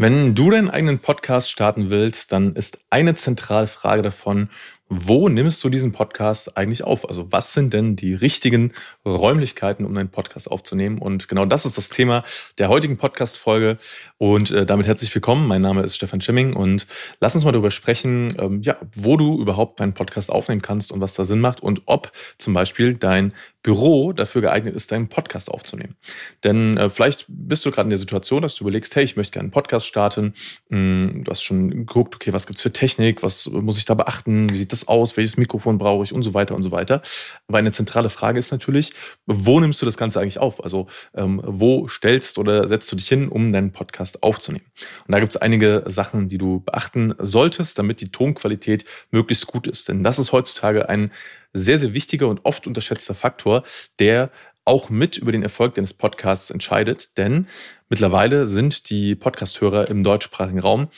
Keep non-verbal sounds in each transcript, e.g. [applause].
Wenn du deinen eigenen Podcast starten willst, dann ist eine zentrale Frage davon, wo nimmst du diesen Podcast eigentlich auf? Also was sind denn die richtigen Räumlichkeiten, um deinen Podcast aufzunehmen? Und genau das ist das Thema der heutigen Podcast-Folge. Und äh, damit herzlich willkommen. Mein Name ist Stefan Schimming und lass uns mal darüber sprechen, ähm, ja, wo du überhaupt deinen Podcast aufnehmen kannst und was da Sinn macht und ob zum Beispiel dein Büro dafür geeignet ist, deinen Podcast aufzunehmen. Denn äh, vielleicht bist du gerade in der Situation, dass du überlegst, hey, ich möchte gerne einen Podcast starten. Hm, du hast schon geguckt, okay, was gibt's für Technik, was muss ich da beachten, wie sieht das aus, welches Mikrofon brauche ich und so weiter und so weiter. Aber eine zentrale Frage ist natürlich, wo nimmst du das Ganze eigentlich auf? Also ähm, wo stellst oder setzt du dich hin, um deinen Podcast aufzunehmen. Und da gibt es einige Sachen, die du beachten solltest, damit die Tonqualität möglichst gut ist. Denn das ist heutzutage ein sehr, sehr wichtiger und oft unterschätzter Faktor, der auch mit über den Erfolg deines Podcasts entscheidet. Denn mittlerweile sind die Podcasthörer im deutschsprachigen Raum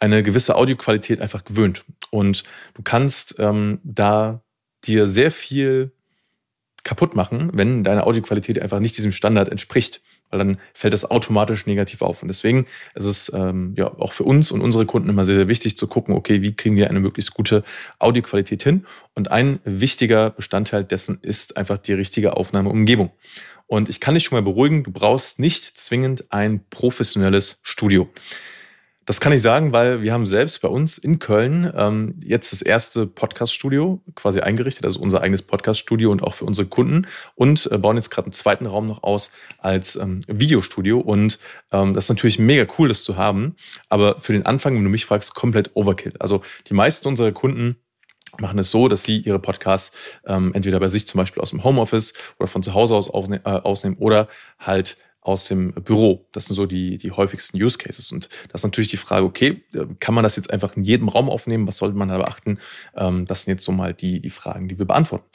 eine gewisse Audioqualität einfach gewöhnt. Und du kannst ähm, da dir sehr viel kaputt machen, wenn deine Audioqualität einfach nicht diesem Standard entspricht weil dann fällt das automatisch negativ auf. Und deswegen ist es ähm, ja auch für uns und unsere Kunden immer sehr, sehr wichtig zu gucken, okay, wie kriegen wir eine möglichst gute Audioqualität hin? Und ein wichtiger Bestandteil dessen ist einfach die richtige Aufnahmeumgebung. Und ich kann dich schon mal beruhigen, du brauchst nicht zwingend ein professionelles Studio. Das kann ich sagen, weil wir haben selbst bei uns in Köln ähm, jetzt das erste Podcast-Studio quasi eingerichtet, also unser eigenes Podcast-Studio und auch für unsere Kunden und äh, bauen jetzt gerade einen zweiten Raum noch aus als ähm, Videostudio. Und ähm, das ist natürlich mega cool, das zu haben. Aber für den Anfang, wenn du mich fragst, komplett Overkill. Also die meisten unserer Kunden machen es so, dass sie ihre Podcasts ähm, entweder bei sich zum Beispiel aus dem Homeoffice oder von zu Hause aus aufne äh, ausnehmen oder halt aus dem Büro. Das sind so die, die häufigsten Use Cases. Und das ist natürlich die Frage, okay, kann man das jetzt einfach in jedem Raum aufnehmen? Was sollte man da beachten? Ähm, das sind jetzt so mal die, die Fragen, die wir beantworten.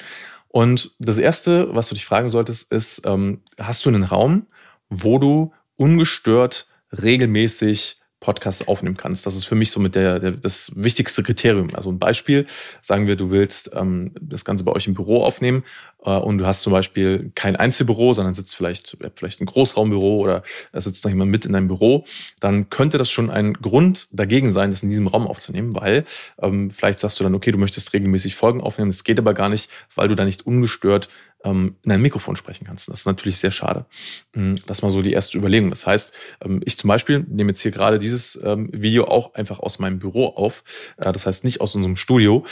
Und das Erste, was du dich fragen solltest, ist, ähm, hast du einen Raum, wo du ungestört regelmäßig Podcasts aufnehmen kannst. Das ist für mich so mit der, der das wichtigste Kriterium. Also ein Beispiel, sagen wir, du willst ähm, das Ganze bei euch im Büro aufnehmen äh, und du hast zum Beispiel kein Einzelbüro, sondern sitzt vielleicht, vielleicht ein Großraumbüro oder es sitzt noch jemand mit in deinem Büro, dann könnte das schon ein Grund dagegen sein, das in diesem Raum aufzunehmen, weil ähm, vielleicht sagst du dann, okay, du möchtest regelmäßig Folgen aufnehmen, das geht aber gar nicht, weil du da nicht ungestört in ein Mikrofon sprechen kannst. Das ist natürlich sehr schade. Mm, das mal so die erste Überlegung. Das heißt, ähm, ich zum Beispiel nehme jetzt hier gerade dieses ähm, Video auch einfach aus meinem Büro auf. Äh, das heißt nicht aus unserem Studio.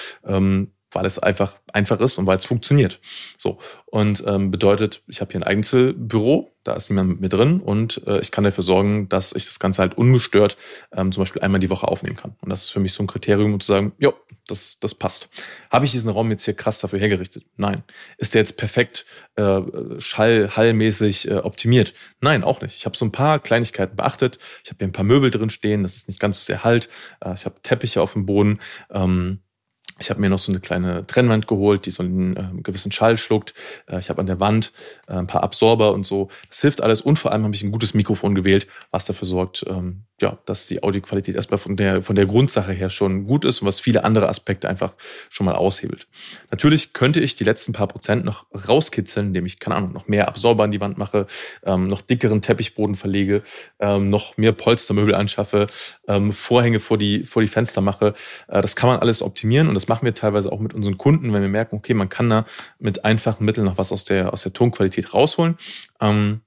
Weil es einfach einfach ist und weil es funktioniert. So und ähm, bedeutet, ich habe hier ein Einzelbüro, da ist niemand mit mir drin und äh, ich kann dafür sorgen, dass ich das Ganze halt ungestört ähm, zum Beispiel einmal die Woche aufnehmen kann. Und das ist für mich so ein Kriterium, um zu sagen, ja, das das passt. Habe ich diesen Raum jetzt hier krass dafür hergerichtet? Nein. Ist der jetzt perfekt äh, schall hallmäßig äh, optimiert? Nein, auch nicht. Ich habe so ein paar Kleinigkeiten beachtet. Ich habe hier ein paar Möbel drin stehen, das ist nicht ganz so sehr halt. Äh, ich habe Teppiche auf dem Boden. Ähm, ich habe mir noch so eine kleine Trennwand geholt, die so einen äh, gewissen Schall schluckt. Äh, ich habe an der Wand äh, ein paar Absorber und so. Das hilft alles. Und vor allem habe ich ein gutes Mikrofon gewählt, was dafür sorgt, ähm, ja, dass die Audioqualität erstmal von der, von der Grundsache her schon gut ist und was viele andere Aspekte einfach schon mal aushebelt. Natürlich könnte ich die letzten paar Prozent noch rauskitzeln, indem ich, keine Ahnung, noch mehr Absorber an die Wand mache, ähm, noch dickeren Teppichboden verlege, ähm, noch mehr Polstermöbel anschaffe, ähm, Vorhänge vor die, vor die Fenster mache. Äh, das kann man alles optimieren und das machen wir teilweise auch mit unseren Kunden, wenn wir merken, okay, man kann da mit einfachen Mitteln noch was aus der, aus der Tonqualität rausholen. Ähm,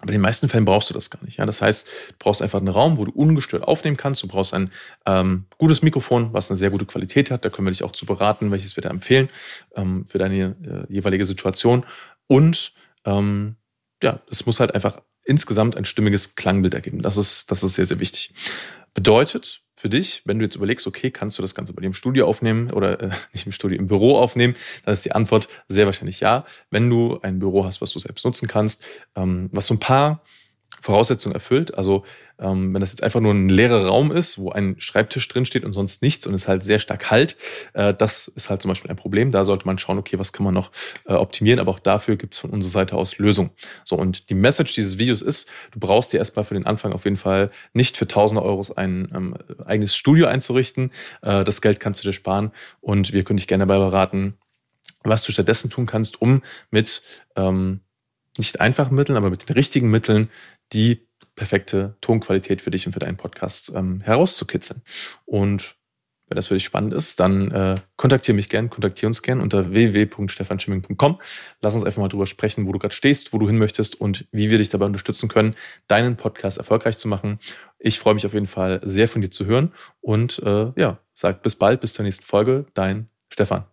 aber in den meisten Fällen brauchst du das gar nicht. Ja? Das heißt, du brauchst einfach einen Raum, wo du ungestört aufnehmen kannst. Du brauchst ein ähm, gutes Mikrofon, was eine sehr gute Qualität hat. Da können wir dich auch zu beraten, welches wir da empfehlen ähm, für deine äh, jeweilige Situation. Und ähm, ja, es muss halt einfach insgesamt ein stimmiges Klangbild ergeben. Das ist, das ist sehr, sehr wichtig. Bedeutet für dich, wenn du jetzt überlegst, okay, kannst du das Ganze bei dir im Studio aufnehmen oder äh, [laughs] nicht im Studio, im Büro aufnehmen, dann ist die Antwort sehr wahrscheinlich ja. Wenn du ein Büro hast, was du selbst nutzen kannst, ähm, was so ein paar Voraussetzungen erfüllt. Also ähm, wenn das jetzt einfach nur ein leerer Raum ist, wo ein Schreibtisch drin steht und sonst nichts und es halt sehr stark halt, äh, das ist halt zum Beispiel ein Problem. Da sollte man schauen, okay, was kann man noch äh, optimieren, aber auch dafür gibt es von unserer Seite aus Lösungen. So, und die Message dieses Videos ist, du brauchst dir erstmal für den Anfang auf jeden Fall nicht für tausende Euros ein ähm, eigenes Studio einzurichten. Äh, das Geld kannst du dir sparen und wir können dich gerne dabei beraten, was du stattdessen tun kannst, um mit ähm, nicht einfachen Mitteln, aber mit den richtigen Mitteln die perfekte Tonqualität für dich und für deinen Podcast ähm, herauszukitzeln. Und wenn das für dich spannend ist, dann äh, kontaktiere mich gern, kontaktiere uns gern unter www.stefanschimming.com. Lass uns einfach mal drüber sprechen, wo du gerade stehst, wo du hin möchtest und wie wir dich dabei unterstützen können, deinen Podcast erfolgreich zu machen. Ich freue mich auf jeden Fall sehr von dir zu hören und äh, ja, sag bis bald, bis zur nächsten Folge. Dein Stefan.